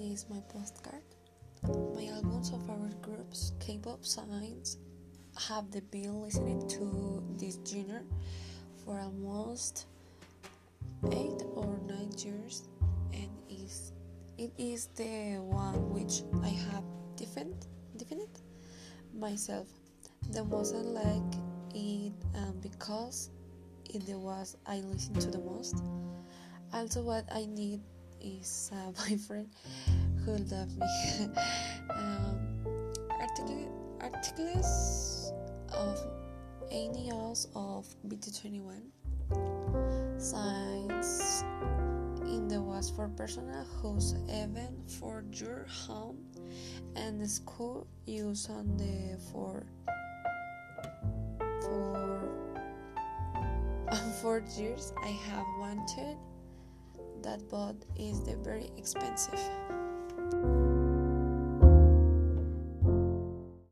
is my postcard. My albums of favorite groups, K-pop signs, have the been listening to this genre for almost eight or nine years, and is it is the one which I have defined definite myself the most I like it um, because it was I listen to the most. Also, what I need is a boyfriend who love me. um, articles of ANIOS of BT21 signs in the was for personal whose even for your home and the school use on the for for for years I have wanted that but is the very expensive